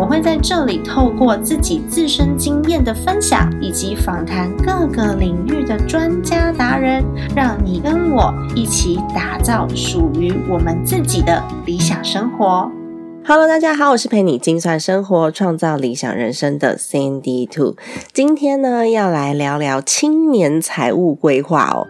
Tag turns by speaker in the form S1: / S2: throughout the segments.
S1: 我会在这里透过自己自身经验的分享，以及访谈各个领域的专家达人，让你跟我一起打造属于我们自己的理想生活。Hello，大家好，我是陪你精算生活、创造理想人生的 Sandy Two。今天呢，要来聊聊青年财务规划哦。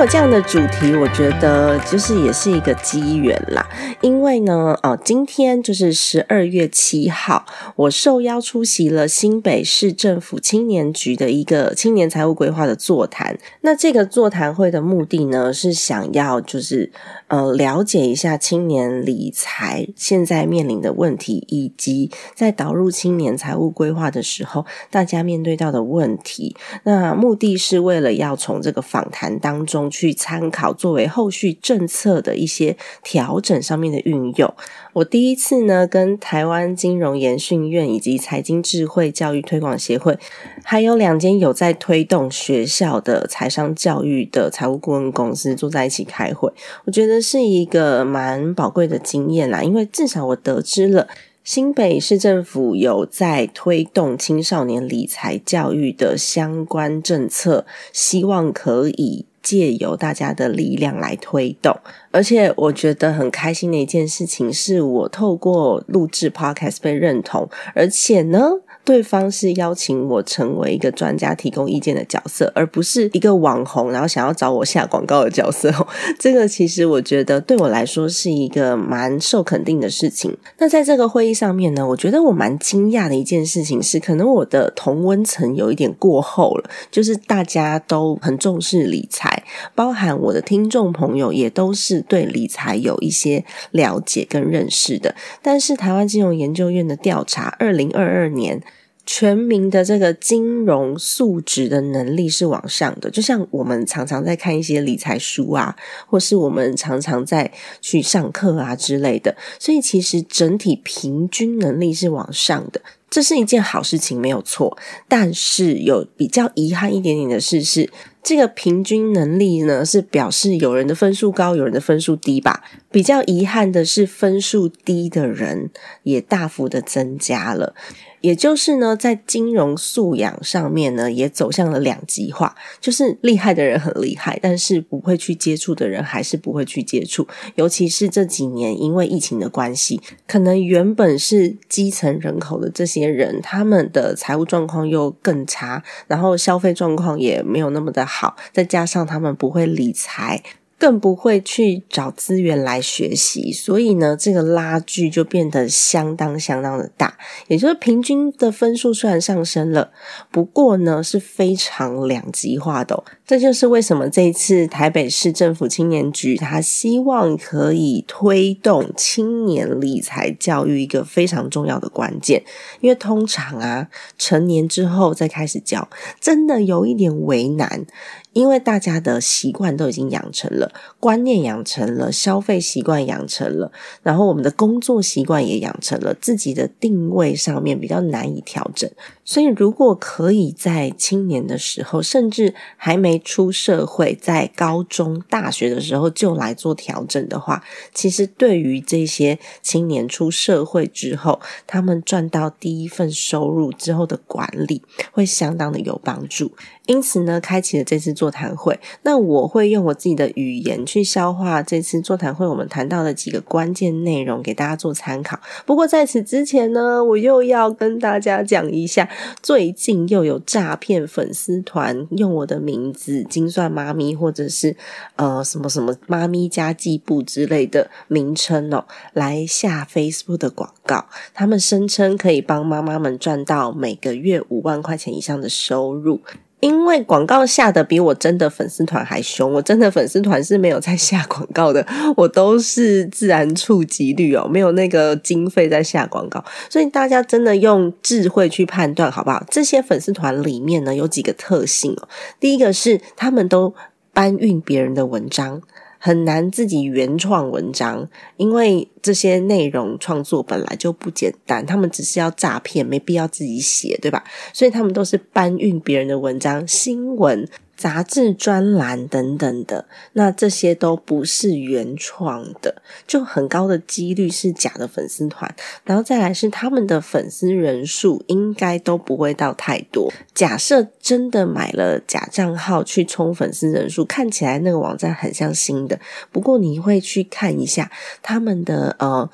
S1: 有这样的主题，我觉得就是也是一个机缘啦。因为呢，呃，今天就是十二月七号，我受邀出席了新北市政府青年局的一个青年财务规划的座谈。那这个座谈会的目的呢，是想要就是呃了解一下青年理财现在面临的问题，以及在导入青年财务规划的时候，大家面对到的问题。那目的是为了要从这个访谈当中。去参考作为后续政策的一些调整上面的运用。我第一次呢，跟台湾金融研训院以及财经智慧教育推广协会，还有两间有在推动学校的财商教育的财务顾问公司坐在一起开会，我觉得是一个蛮宝贵的经验啦。因为至少我得知了新北市政府有在推动青少年理财教育的相关政策，希望可以。借由大家的力量来推动，而且我觉得很开心的一件事情，是我透过录制 Podcast 被认同，而且呢。对方是邀请我成为一个专家提供意见的角色，而不是一个网红，然后想要找我下广告的角色。这个其实我觉得对我来说是一个蛮受肯定的事情。那在这个会议上面呢，我觉得我蛮惊讶的一件事情是，可能我的同温层有一点过后了，就是大家都很重视理财，包含我的听众朋友也都是对理财有一些了解跟认识的。但是台湾金融研究院的调查，二零二二年。全民的这个金融素质的能力是往上的，就像我们常常在看一些理财书啊，或是我们常常在去上课啊之类的，所以其实整体平均能力是往上的，这是一件好事情，没有错。但是有比较遗憾一点点的事是，这个平均能力呢是表示有人的分数高，有人的分数低吧。比较遗憾的是，分数低的人也大幅的增加了。也就是呢，在金融素养上面呢，也走向了两极化，就是厉害的人很厉害，但是不会去接触的人还是不会去接触。尤其是这几年因为疫情的关系，可能原本是基层人口的这些人，他们的财务状况又更差，然后消费状况也没有那么的好，再加上他们不会理财。更不会去找资源来学习，所以呢，这个拉锯就变得相当相当的大。也就是平均的分数虽然上升了，不过呢是非常两极化的。这就是为什么这一次台北市政府青年局他希望可以推动青年理财教育一个非常重要的关键。因为通常啊，成年之后再开始教，真的有一点为难。因为大家的习惯都已经养成了，观念养成了，消费习惯养成了，然后我们的工作习惯也养成了，自己的定位上面比较难以调整。所以，如果可以在青年的时候，甚至还没出社会，在高中、大学的时候就来做调整的话，其实对于这些青年出社会之后，他们赚到第一份收入之后的管理，会相当的有帮助。因此呢，开启了这次座谈会。那我会用我自己的语言去消化这次座谈会我们谈到的几个关键内容，给大家做参考。不过在此之前呢，我又要跟大家讲一下，最近又有诈骗粉丝团用我的名字“精算妈咪”或者是呃什么什么“妈咪家计部”之类的名称哦，来下 Facebook 的广告。他们声称可以帮妈妈们赚到每个月五万块钱以上的收入。因为广告下的比我真的粉丝团还凶，我真的粉丝团是没有在下广告的，我都是自然触及率哦，没有那个经费在下广告，所以大家真的用智慧去判断好不好？这些粉丝团里面呢有几个特性哦，第一个是他们都搬运别人的文章。很难自己原创文章，因为这些内容创作本来就不简单，他们只是要诈骗，没必要自己写，对吧？所以他们都是搬运别人的文章、新闻。杂志专栏等等的，那这些都不是原创的，就很高的几率是假的粉丝团。然后再来是他们的粉丝人数应该都不会到太多。假设真的买了假账号去充粉丝人数，看起来那个网站很像新的，不过你会去看一下他们的呃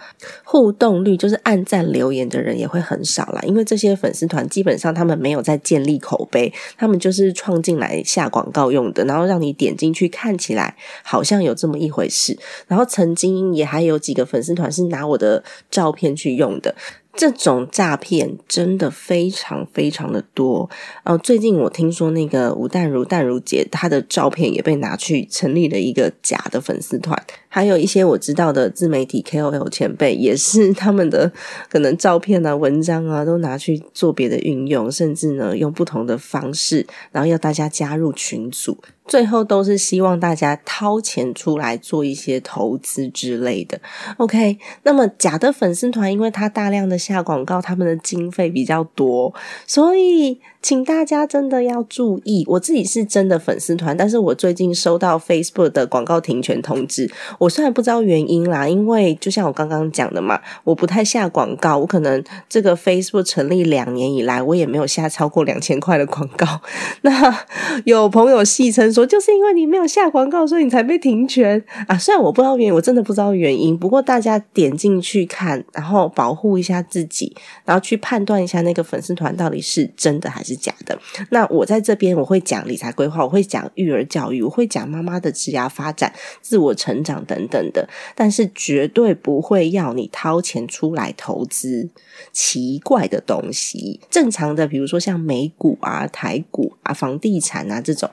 S1: 互动率，就是按赞留言的人也会很少啦，因为这些粉丝团基本上他们没有在建立口碑，他们就是创进来下。广告用的，然后让你点进去，看起来好像有这么一回事。然后曾经也还有几个粉丝团是拿我的照片去用的。这种诈骗真的非常非常的多。呃，最近我听说那个吴淡如淡如姐，她的照片也被拿去成立了一个假的粉丝团。还有一些我知道的自媒体 KOL 前辈，也是他们的可能照片啊、文章啊，都拿去做别的运用，甚至呢用不同的方式，然后要大家加入群组。最后都是希望大家掏钱出来做一些投资之类的。OK，那么假的粉丝团，因为他大量的下广告，他们的经费比较多，所以请大家真的要注意。我自己是真的粉丝团，但是我最近收到 Facebook 的广告停权通知。我虽然不知道原因啦，因为就像我刚刚讲的嘛，我不太下广告，我可能这个 Facebook 成立两年以来，我也没有下超过两千块的广告。那 有朋友戏称。说就是因为你没有下广告，所以你才被停权啊！虽然我不知道原因，我真的不知道原因。不过大家点进去看，然后保护一下自己，然后去判断一下那个粉丝团到底是真的还是假的。那我在这边我会讲理财规划，我会讲育儿教育，我会讲妈妈的职业发展、自我成长等等的，但是绝对不会要你掏钱出来投资奇怪的东西。正常的，比如说像美股啊、台股啊、房地产啊这种。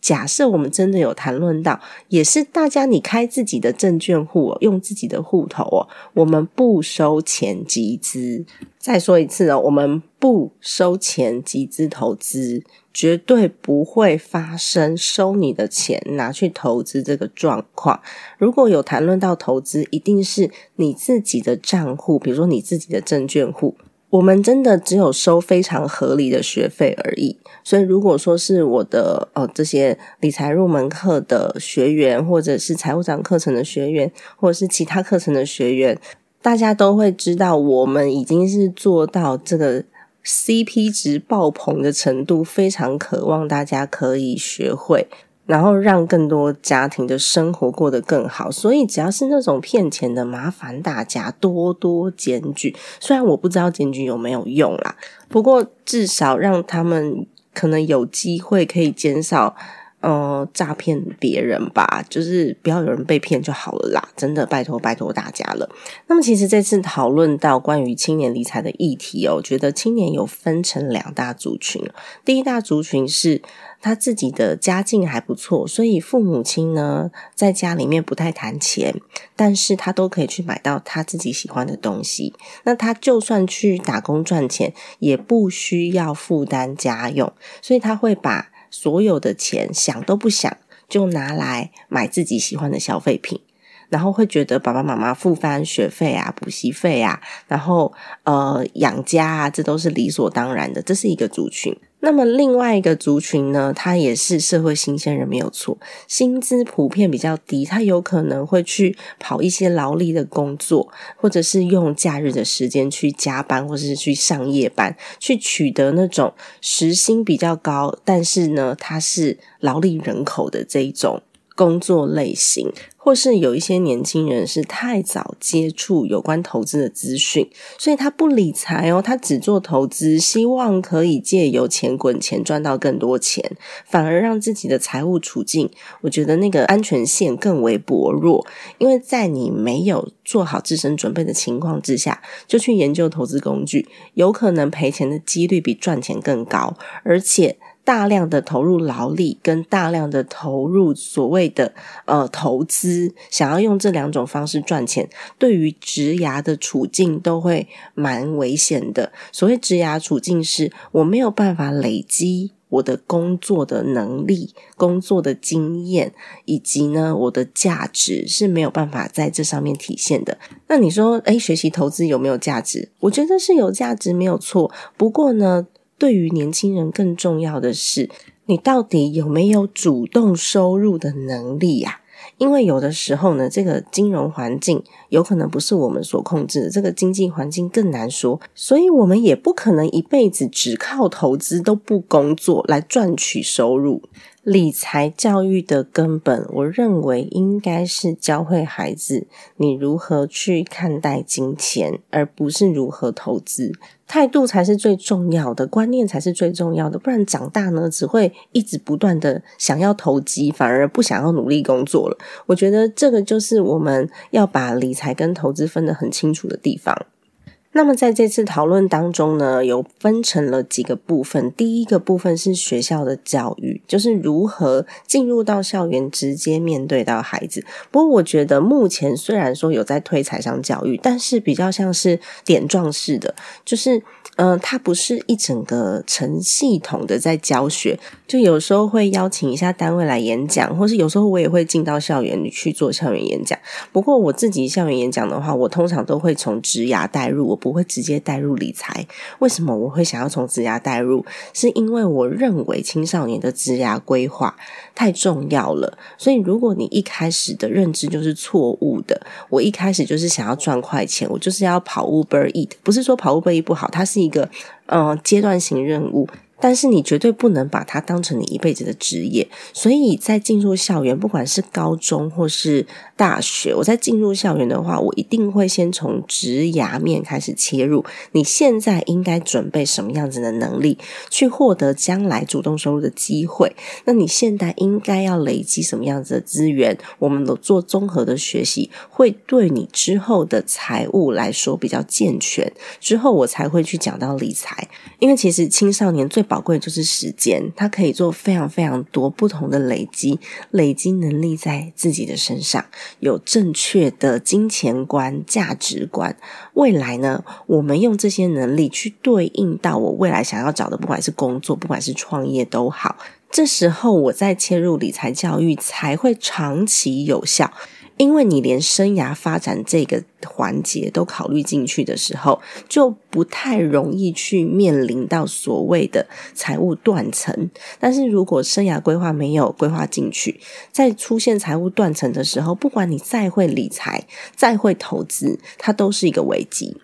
S1: 假设我们真的有谈论到，也是大家你开自己的证券户，用自己的户头哦，我们不收钱集资。再说一次哦，我们不收钱集资投资，绝对不会发生收你的钱拿去投资这个状况。如果有谈论到投资，一定是你自己的账户，比如说你自己的证券户。我们真的只有收非常合理的学费而已，所以如果说是我的呃这些理财入门课的学员，或者是财务长课程的学员，或者是其他课程的学员，大家都会知道，我们已经是做到这个 CP 值爆棚的程度，非常渴望大家可以学会。然后让更多家庭的生活过得更好，所以只要是那种骗钱的，麻烦大家多多检举。虽然我不知道检举有没有用啦，不过至少让他们可能有机会可以减少。呃，诈骗别人吧，就是不要有人被骗就好了啦。真的，拜托拜托大家了。那么，其实这次讨论到关于青年理财的议题哦，觉得青年有分成两大族群。第一大族群是他自己的家境还不错，所以父母亲呢在家里面不太谈钱，但是他都可以去买到他自己喜欢的东西。那他就算去打工赚钱，也不需要负担家用，所以他会把。所有的钱想都不想就拿来买自己喜欢的消费品，然后会觉得爸爸妈妈付翻学费啊、补习费啊，然后呃养家啊，这都是理所当然的，这是一个族群。那么另外一个族群呢，他也是社会新鲜人，没有错，薪资普遍比较低，他有可能会去跑一些劳力的工作，或者是用假日的时间去加班，或者是去上夜班，去取得那种时薪比较高，但是呢，他是劳力人口的这一种工作类型。或是有一些年轻人是太早接触有关投资的资讯，所以他不理财哦，他只做投资，希望可以借由钱滚钱赚到更多钱，反而让自己的财务处境，我觉得那个安全线更为薄弱。因为在你没有做好自身准备的情况之下，就去研究投资工具，有可能赔钱的几率比赚钱更高，而且。大量的投入劳力跟大量的投入所谓的呃投资，想要用这两种方式赚钱，对于职涯的处境都会蛮危险的。所谓职涯处境，是我没有办法累积。我的工作的能力、工作的经验，以及呢，我的价值是没有办法在这上面体现的。那你说，诶，学习投资有没有价值？我觉得是有价值，没有错。不过呢，对于年轻人更重要的是，你到底有没有主动收入的能力呀？因为有的时候呢，这个金融环境有可能不是我们所控制的，这个经济环境更难说，所以我们也不可能一辈子只靠投资都不工作来赚取收入。理财教育的根本，我认为应该是教会孩子你如何去看待金钱，而不是如何投资。态度才是最重要的，观念才是最重要的。不然长大呢，只会一直不断的想要投机，反而不想要努力工作了。我觉得这个就是我们要把理财跟投资分得很清楚的地方。那么在这次讨论当中呢，有分成了几个部分。第一个部分是学校的教育，就是如何进入到校园，直接面对到孩子。不过，我觉得目前虽然说有在推财商教育，但是比较像是点状式的，就是。嗯，它不是一整个成系统的在教学，就有时候会邀请一下单位来演讲，或是有时候我也会进到校园里去做校园演讲。不过我自己校园演讲的话，我通常都会从职涯带入，我不会直接带入理财。为什么我会想要从职涯带入？是因为我认为青少年的职涯规划太重要了。所以如果你一开始的认知就是错误的，我一开始就是想要赚快钱，我就是要跑 Uber Eat，不是说跑 Uber Eat 不好，它是一。一个嗯阶段性任务。但是你绝对不能把它当成你一辈子的职业，所以在进入校园，不管是高中或是大学，我在进入校园的话，我一定会先从职涯面开始切入。你现在应该准备什么样子的能力，去获得将来主动收入的机会？那你现在应该要累积什么样子的资源？我们都做综合的学习，会对你之后的财务来说比较健全。之后我才会去讲到理财，因为其实青少年最宝贵就是时间，它可以做非常非常多不同的累积，累积能力在自己的身上，有正确的金钱观、价值观。未来呢，我们用这些能力去对应到我未来想要找的，不管是工作，不管是创业都好。这时候我再切入理财教育，才会长期有效。因为你连生涯发展这个环节都考虑进去的时候，就不太容易去面临到所谓的财务断层。但是如果生涯规划没有规划进去，在出现财务断层的时候，不管你再会理财、再会投资，它都是一个危机。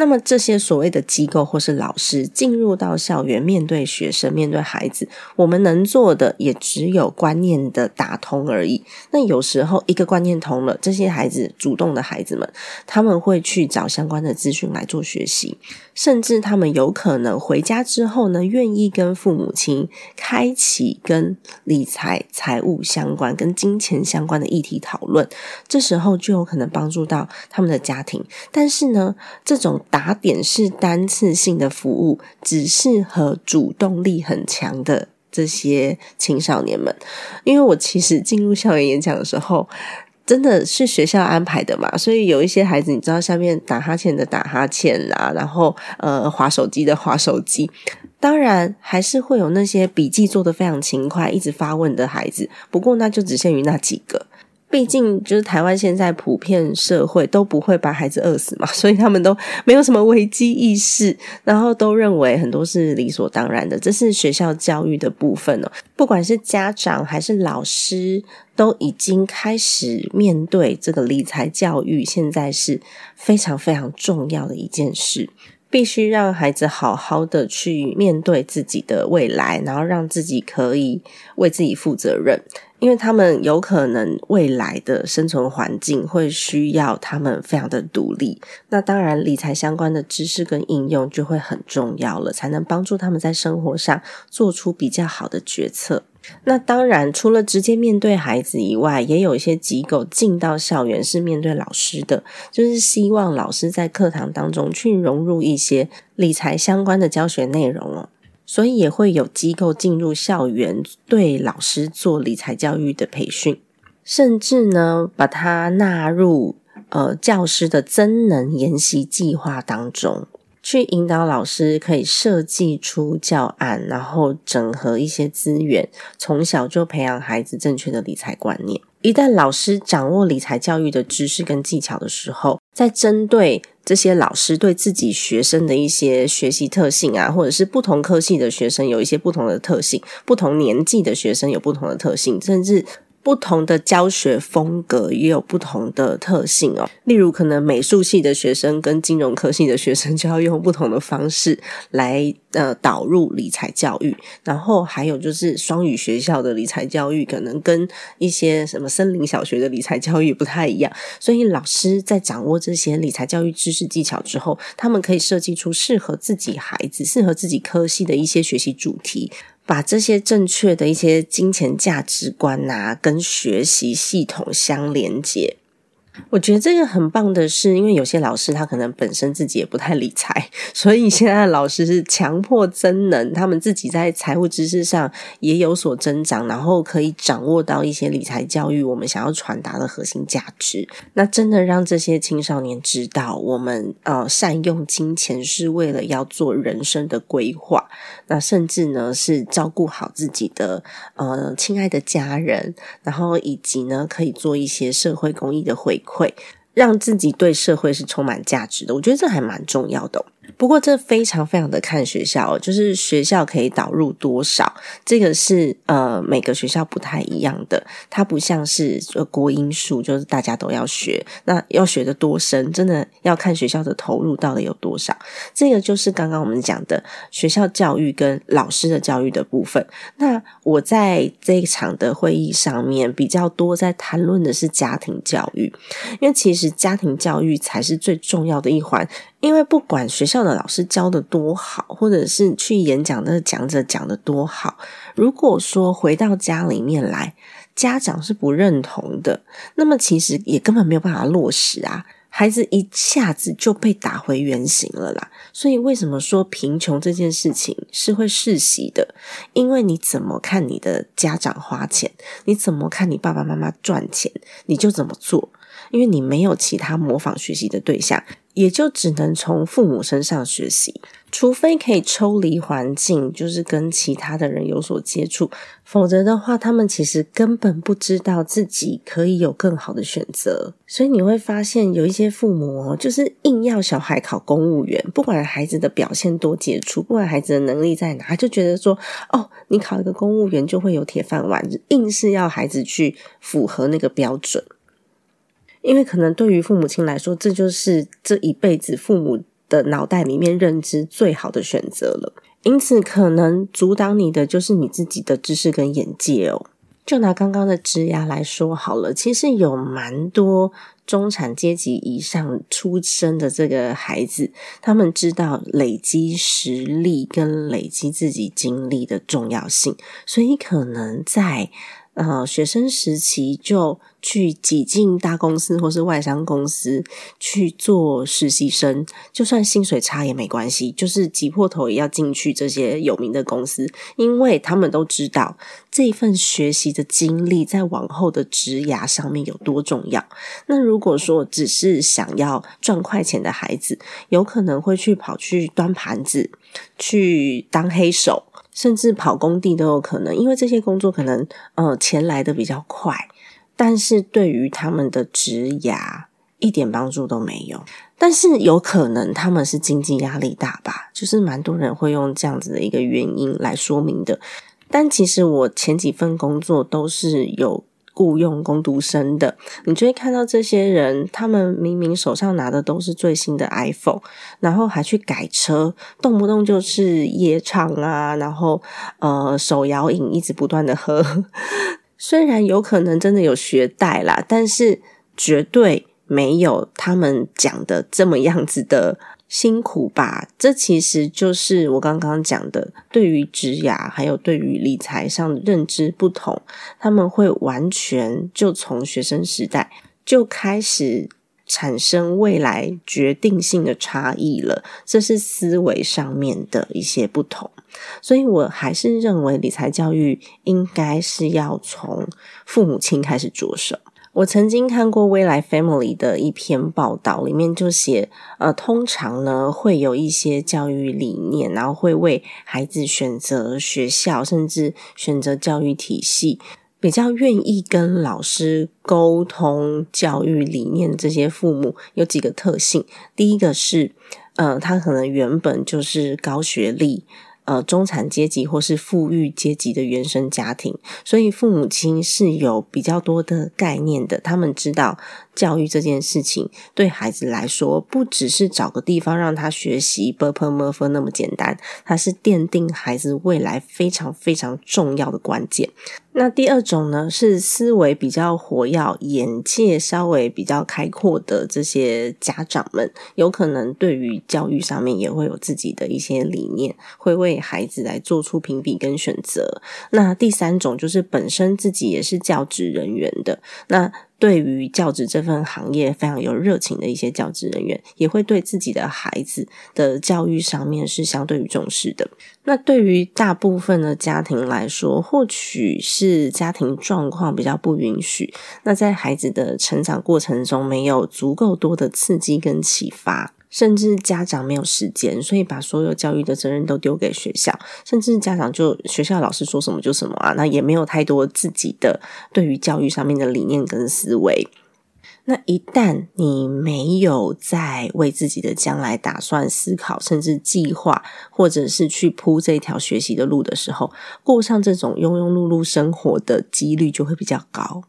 S1: 那么这些所谓的机构或是老师进入到校园，面对学生、面对孩子，我们能做的也只有观念的打通而已。那有时候一个观念通了，这些孩子主动的孩子们，他们会去找相关的资讯来做学习，甚至他们有可能回家之后呢，愿意跟父母亲开启跟理财、财务相关、跟金钱相关的议题讨论。这时候就有可能帮助到他们的家庭。但是呢，这种打点式单次性的服务，只适合主动力很强的这些青少年们。因为我其实进入校园演讲的时候，真的是学校安排的嘛，所以有一些孩子，你知道，下面打哈欠的打哈欠啦，然后呃，划手机的划手机，当然还是会有那些笔记做得非常勤快、一直发问的孩子。不过那就只限于那几个。毕竟，就是台湾现在普遍社会都不会把孩子饿死嘛，所以他们都没有什么危机意识，然后都认为很多是理所当然的。这是学校教育的部分哦，不管是家长还是老师，都已经开始面对这个理财教育，现在是非常非常重要的一件事。必须让孩子好好的去面对自己的未来，然后让自己可以为自己负责任，因为他们有可能未来的生存环境会需要他们非常的独立。那当然，理财相关的知识跟应用就会很重要了，才能帮助他们在生活上做出比较好的决策。那当然，除了直接面对孩子以外，也有一些机构进到校园是面对老师的，就是希望老师在课堂当中去融入一些理财相关的教学内容哦。所以也会有机构进入校园，对老师做理财教育的培训，甚至呢，把它纳入呃教师的增能研习计划当中。去引导老师可以设计出教案，然后整合一些资源，从小就培养孩子正确的理财观念。一旦老师掌握理财教育的知识跟技巧的时候，在针对这些老师对自己学生的一些学习特性啊，或者是不同科系的学生有一些不同的特性，不同年纪的学生有不同的特性，甚至。不同的教学风格也有不同的特性哦。例如，可能美术系的学生跟金融科系的学生就要用不同的方式来呃导入理财教育。然后还有就是双语学校的理财教育，可能跟一些什么森林小学的理财教育不太一样。所以老师在掌握这些理财教育知识技巧之后，他们可以设计出适合自己孩子、适合自己科系的一些学习主题。把这些正确的一些金钱价值观呐，跟学习系统相连接。我觉得这个很棒的是，因为有些老师他可能本身自己也不太理财，所以现在的老师是强迫增能，他们自己在财务知识上也有所增长，然后可以掌握到一些理财教育我们想要传达的核心价值。那真的让这些青少年知道，我们呃善用金钱是为了要做人生的规划，那甚至呢是照顾好自己的呃亲爱的家人，然后以及呢可以做一些社会公益的回。会让自己对社会是充满价值的，我觉得这还蛮重要的。不过这非常非常的看学校，就是学校可以导入多少，这个是呃每个学校不太一样的。它不像是呃国音数，就是大家都要学，那要学的多深，真的要看学校的投入到底有多少。这个就是刚刚我们讲的学校教育跟老师的教育的部分。那我在这一场的会议上面比较多在谈论的是家庭教育，因为其实家庭教育才是最重要的一环。因为不管学校的老师教的多好，或者是去演讲的讲者讲的多好，如果说回到家里面来，家长是不认同的，那么其实也根本没有办法落实啊，孩子一下子就被打回原形了啦。所以为什么说贫穷这件事情是会世袭的？因为你怎么看你的家长花钱，你怎么看你爸爸妈妈赚钱，你就怎么做。因为你没有其他模仿学习的对象，也就只能从父母身上学习，除非可以抽离环境，就是跟其他的人有所接触，否则的话，他们其实根本不知道自己可以有更好的选择。所以你会发现，有一些父母哦，就是硬要小孩考公务员，不管孩子的表现多杰出，不管孩子的能力在哪，就觉得说，哦，你考一个公务员就会有铁饭碗，硬是要孩子去符合那个标准。因为可能对于父母亲来说，这就是这一辈子父母的脑袋里面认知最好的选择了。因此，可能阻挡你的就是你自己的知识跟眼界哦。就拿刚刚的职涯来说好了，其实有蛮多中产阶级以上出生的这个孩子，他们知道累积实力跟累积自己经历的重要性，所以可能在。呃，学生时期就去挤进大公司或是外商公司去做实习生，就算薪水差也没关系，就是挤破头也要进去这些有名的公司，因为他们都知道这份学习的经历在往后的职涯上面有多重要。那如果说只是想要赚快钱的孩子，有可能会去跑去端盘子，去当黑手。甚至跑工地都有可能，因为这些工作可能呃钱来的比较快，但是对于他们的职涯一点帮助都没有。但是有可能他们是经济压力大吧，就是蛮多人会用这样子的一个原因来说明的。但其实我前几份工作都是有。雇佣工读生的，你就会看到这些人，他们明明手上拿的都是最新的 iPhone，然后还去改车，动不动就是夜唱啊，然后呃手摇饮一直不断的喝。虽然有可能真的有学贷啦，但是绝对没有他们讲的这么样子的。辛苦吧，这其实就是我刚刚讲的，对于职涯还有对于理财上的认知不同，他们会完全就从学生时代就开始产生未来决定性的差异了，这是思维上面的一些不同。所以我还是认为理财教育应该是要从父母亲开始着手。我曾经看过未来 Family 的一篇报道，里面就写，呃，通常呢会有一些教育理念，然后会为孩子选择学校，甚至选择教育体系，比较愿意跟老师沟通教育理念。这些父母有几个特性，第一个是，呃，他可能原本就是高学历。呃，中产阶级或是富裕阶级的原生家庭，所以父母亲是有比较多的概念的。他们知道教育这件事情对孩子来说，不只是找个地方让他学习 b u r p m u r f 那么简单，它是奠定孩子未来非常非常重要的关键。那第二种呢，是思维比较活跃、眼界稍微比较开阔的这些家长们，有可能对于教育上面也会有自己的一些理念，会为孩子来做出评比跟选择。那第三种就是本身自己也是教职人员的，那。对于教职这份行业非常有热情的一些教职人员，也会对自己的孩子的教育上面是相对于重视的。那对于大部分的家庭来说，或许是家庭状况比较不允许，那在孩子的成长过程中没有足够多的刺激跟启发。甚至家长没有时间，所以把所有教育的责任都丢给学校，甚至家长就学校老师说什么就什么啊，那也没有太多自己的对于教育上面的理念跟思维。那一旦你没有在为自己的将来打算思考，甚至计划，或者是去铺这条学习的路的时候，过上这种庸庸碌碌生活的几率就会比较高。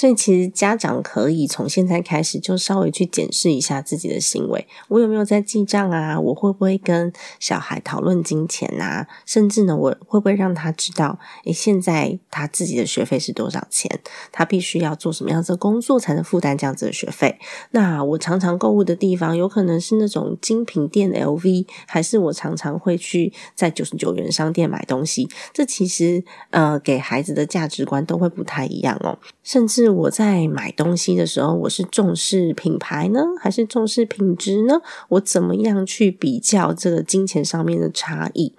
S1: 所以，其实家长可以从现在开始就稍微去检视一下自己的行为，我有没有在记账啊？我会不会跟小孩讨论金钱啊？甚至呢，我会不会让他知道，诶，现在他自己的学费是多少钱？他必须要做什么样子的工作才能负担这样子的学费？那我常常购物的地方，有可能是那种精品店 LV，还是我常常会去在九十九元商店买东西？这其实呃，给孩子的价值观都会不太一样哦，甚至。我在买东西的时候，我是重视品牌呢，还是重视品质呢？我怎么样去比较这个金钱上面的差异？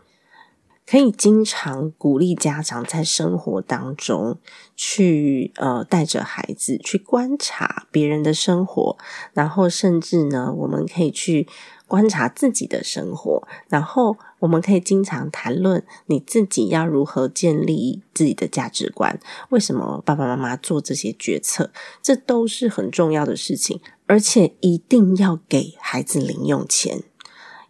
S1: 可以经常鼓励家长在生活当中去呃带着孩子去观察别人的生活，然后甚至呢，我们可以去。观察自己的生活，然后我们可以经常谈论你自己要如何建立自己的价值观。为什么爸爸妈妈做这些决策？这都是很重要的事情，而且一定要给孩子零用钱，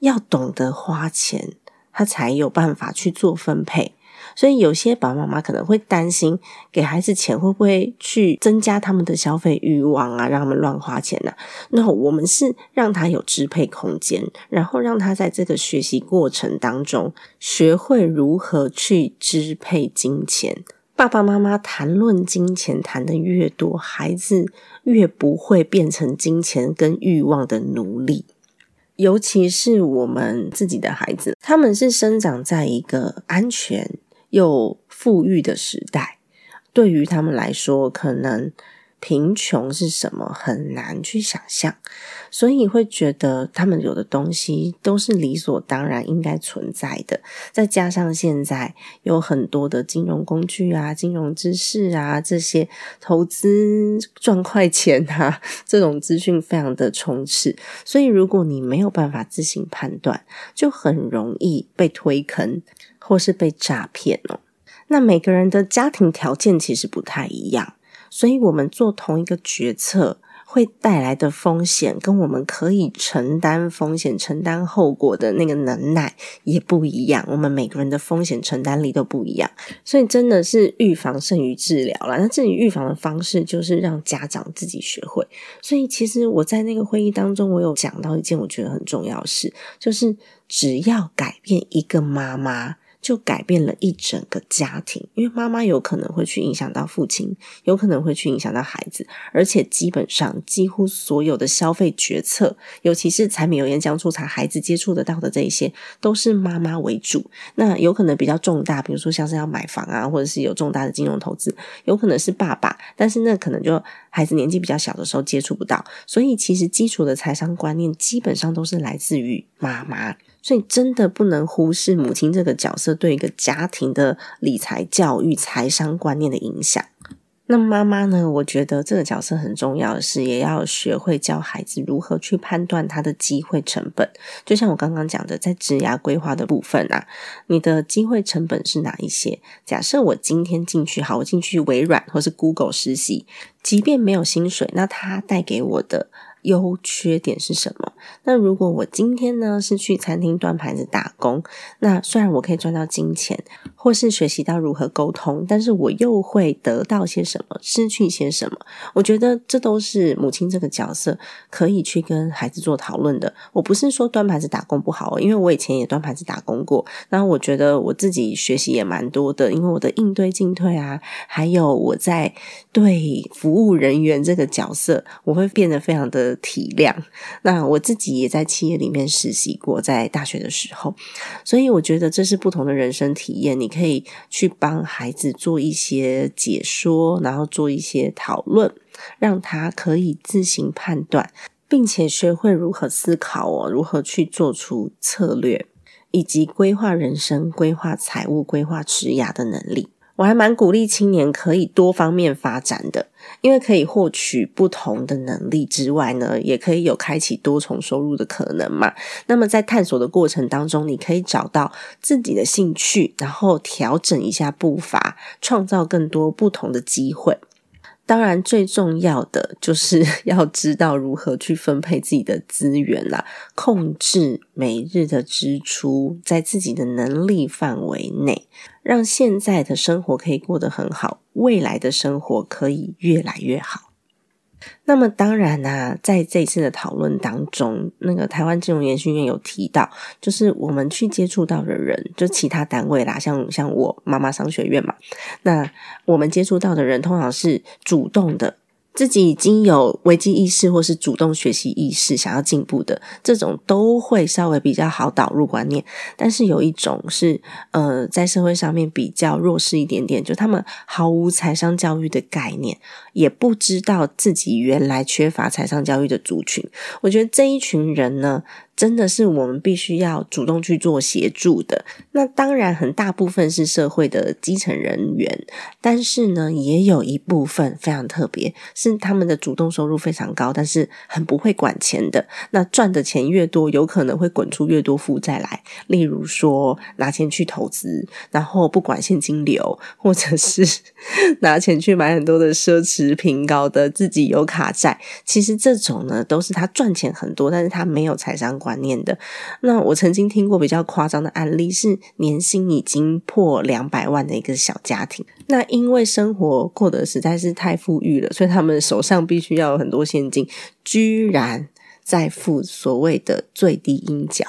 S1: 要懂得花钱，他才有办法去做分配。所以有些爸爸妈妈可能会担心，给孩子钱会不会去增加他们的消费欲望啊，让他们乱花钱呢？那我们是让他有支配空间，然后让他在这个学习过程当中学会如何去支配金钱。爸爸妈妈谈论金钱谈的越多，孩子越不会变成金钱跟欲望的奴隶。尤其是我们自己的孩子，他们是生长在一个安全。又富裕的时代，对于他们来说，可能贫穷是什么很难去想象，所以会觉得他们有的东西都是理所当然应该存在的。再加上现在有很多的金融工具啊、金融知识啊，这些投资赚快钱啊，这种资讯非常的充斥，所以如果你没有办法自行判断，就很容易被推坑。或是被诈骗哦，那每个人的家庭条件其实不太一样，所以我们做同一个决策会带来的风险，跟我们可以承担风险、承担后果的那个能耐也不一样。我们每个人的风险承担力都不一样，所以真的是预防胜于治疗了。那这里预防的方式就是让家长自己学会。所以其实我在那个会议当中，我有讲到一件我觉得很重要的事，就是只要改变一个妈妈。就改变了一整个家庭，因为妈妈有可能会去影响到父亲，有可能会去影响到孩子，而且基本上几乎所有的消费决策，尤其是柴米油盐酱醋茶，孩子接触得到的这一些，都是妈妈为主。那有可能比较重大，比如说像是要买房啊，或者是有重大的金融投资，有可能是爸爸，但是那可能就孩子年纪比较小的时候接触不到，所以其实基础的财商观念基本上都是来自于妈妈。所以真的不能忽视母亲这个角色对一个家庭的理财教育、财商观念的影响。那妈妈呢？我觉得这个角色很重要的是，也要学会教孩子如何去判断他的机会成本。就像我刚刚讲的，在职涯规划的部分啊，你的机会成本是哪一些？假设我今天进去，好，我进去微软或是 Google 实习，即便没有薪水，那它带给我的。优缺点是什么？那如果我今天呢是去餐厅端盘子打工，那虽然我可以赚到金钱，或是学习到如何沟通，但是我又会得到些什么，失去些什么？我觉得这都是母亲这个角色可以去跟孩子做讨论的。我不是说端盘子打工不好，因为我以前也端盘子打工过，然后我觉得我自己学习也蛮多的，因为我的应对进退啊，还有我在对服务人员这个角色，我会变得非常的。体谅，那我自己也在企业里面实习过，在大学的时候，所以我觉得这是不同的人生体验。你可以去帮孩子做一些解说，然后做一些讨论，让他可以自行判断，并且学会如何思考哦，如何去做出策略，以及规划人生、规划财务、规划职涯的能力。我还蛮鼓励青年可以多方面发展的，因为可以获取不同的能力之外呢，也可以有开启多重收入的可能嘛。那么在探索的过程当中，你可以找到自己的兴趣，然后调整一下步伐，创造更多不同的机会。当然，最重要的就是 要知道如何去分配自己的资源啦，控制每日的支出，在自己的能力范围内，让现在的生活可以过得很好，未来的生活可以越来越好。那么当然呢，在这次的讨论当中，那个台湾金融研训院有提到，就是我们去接触到的人，就其他单位啦，像像我妈妈商学院嘛，那我们接触到的人通常是主动的。自己已经有危机意识，或是主动学习意识，想要进步的这种，都会稍微比较好导入观念。但是有一种是，呃，在社会上面比较弱势一点点，就他们毫无财商教育的概念，也不知道自己原来缺乏财商教育的族群。我觉得这一群人呢。真的是我们必须要主动去做协助的。那当然，很大部分是社会的基层人员，但是呢，也有一部分非常特别，是他们的主动收入非常高，但是很不会管钱的。那赚的钱越多，有可能会滚出越多负债来。例如说，拿钱去投资，然后不管现金流，或者是 拿钱去买很多的奢侈品，搞得自己有卡债。其实这种呢，都是他赚钱很多，但是他没有财商观。观念的，那我曾经听过比较夸张的案例，是年薪已经破两百万的一个小家庭。那因为生活过得实在是太富裕了，所以他们手上必须要有很多现金，居然在付所谓的最低应缴，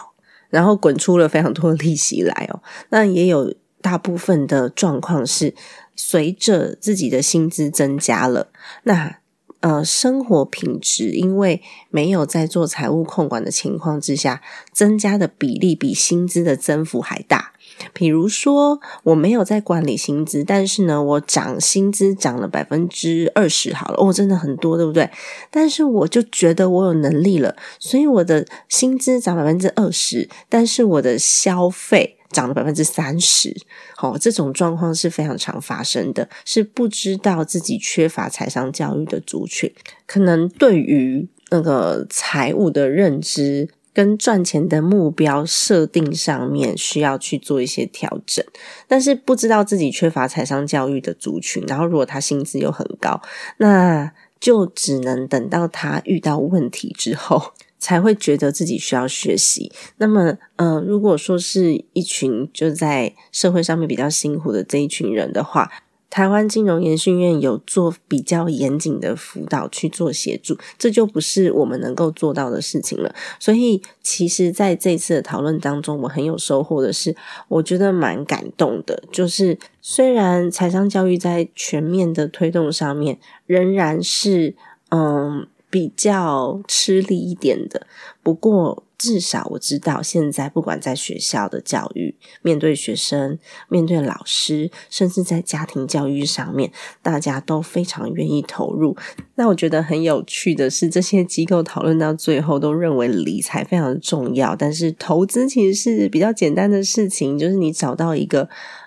S1: 然后滚出了非常多的利息来哦。那也有大部分的状况是随着自己的薪资增加了，那。呃，生活品质因为没有在做财务控管的情况之下，增加的比例比薪资的增幅还大。比如说，我没有在管理薪资，但是呢，我涨薪资涨了百分之二十，好了，哦，真的很多，对不对？但是我就觉得我有能力了，所以我的薪资涨百分之二十，但是我的消费。涨了百分之三十，好，这种状况是非常常发生的，是不知道自己缺乏财商教育的族群，可能对于那个财务的认知跟赚钱的目标设定上面需要去做一些调整，但是不知道自己缺乏财商教育的族群，然后如果他薪资又很高，那就只能等到他遇到问题之后。才会觉得自己需要学习。那么，呃，如果说是一群就在社会上面比较辛苦的这一群人的话，台湾金融研训院有做比较严谨的辅导去做协助，这就不是我们能够做到的事情了。所以，其实在这次的讨论当中，我很有收获的是，我觉得蛮感动的。就是虽然财商教育在全面的推动上面，仍然是嗯。比较吃力一点的，不过至少我知道，现在不管在学校的教育，面对学生、面对老师，甚至在家庭教育上面，大家都非常愿意投入。那我觉得很有趣的是，这些机构讨论到最后都认为理财非常重要，但是投资其实是比较简单的事情，就是你找到一个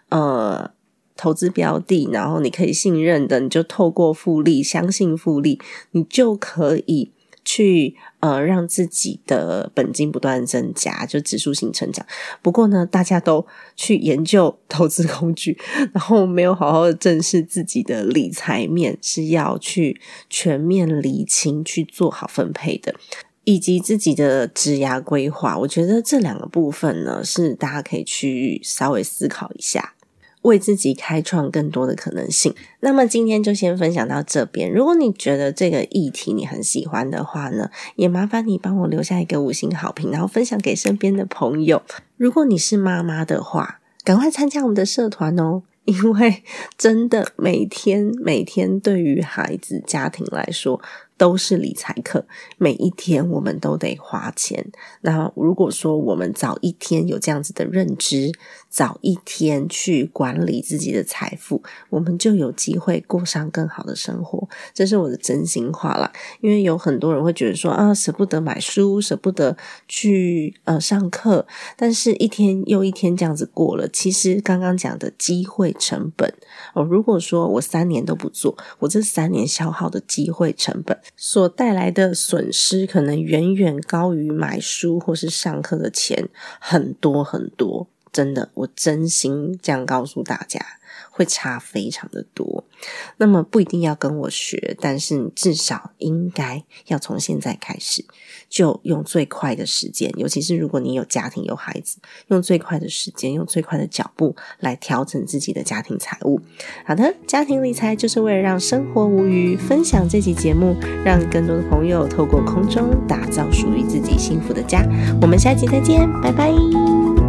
S1: 呃投资标的，然后你可以信任的，你就透过复利，相信复利，你就可以。去呃，让自己的本金不断增加，就指数型成长。不过呢，大家都去研究投资工具，然后没有好好的正视自己的理财面，是要去全面理清，去做好分配的，以及自己的职涯规划。我觉得这两个部分呢，是大家可以去稍微思考一下。为自己开创更多的可能性。那么今天就先分享到这边。如果你觉得这个议题你很喜欢的话呢，也麻烦你帮我留下一个五星好评，然后分享给身边的朋友。如果你是妈妈的话，赶快参加我们的社团哦，因为真的每天每天对于孩子家庭来说。都是理财课，每一天我们都得花钱。那如果说我们早一天有这样子的认知，早一天去管理自己的财富，我们就有机会过上更好的生活。这是我的真心话啦。因为有很多人会觉得说啊，舍不得买书，舍不得去呃上课，但是一天又一天这样子过了。其实刚刚讲的机会成本哦，如果说我三年都不做，我这三年消耗的机会成本。所带来的损失可能远远高于买书或是上课的钱，很多很多，真的，我真心这样告诉大家。会差非常的多，那么不一定要跟我学，但是你至少应该要从现在开始，就用最快的时间，尤其是如果你有家庭有孩子，用最快的时间，用最快的脚步来调整自己的家庭财务。好的，家庭理财就是为了让生活无虞。分享这期节目，让更多的朋友透过空中打造属于自己幸福的家。我们下期再见，拜拜。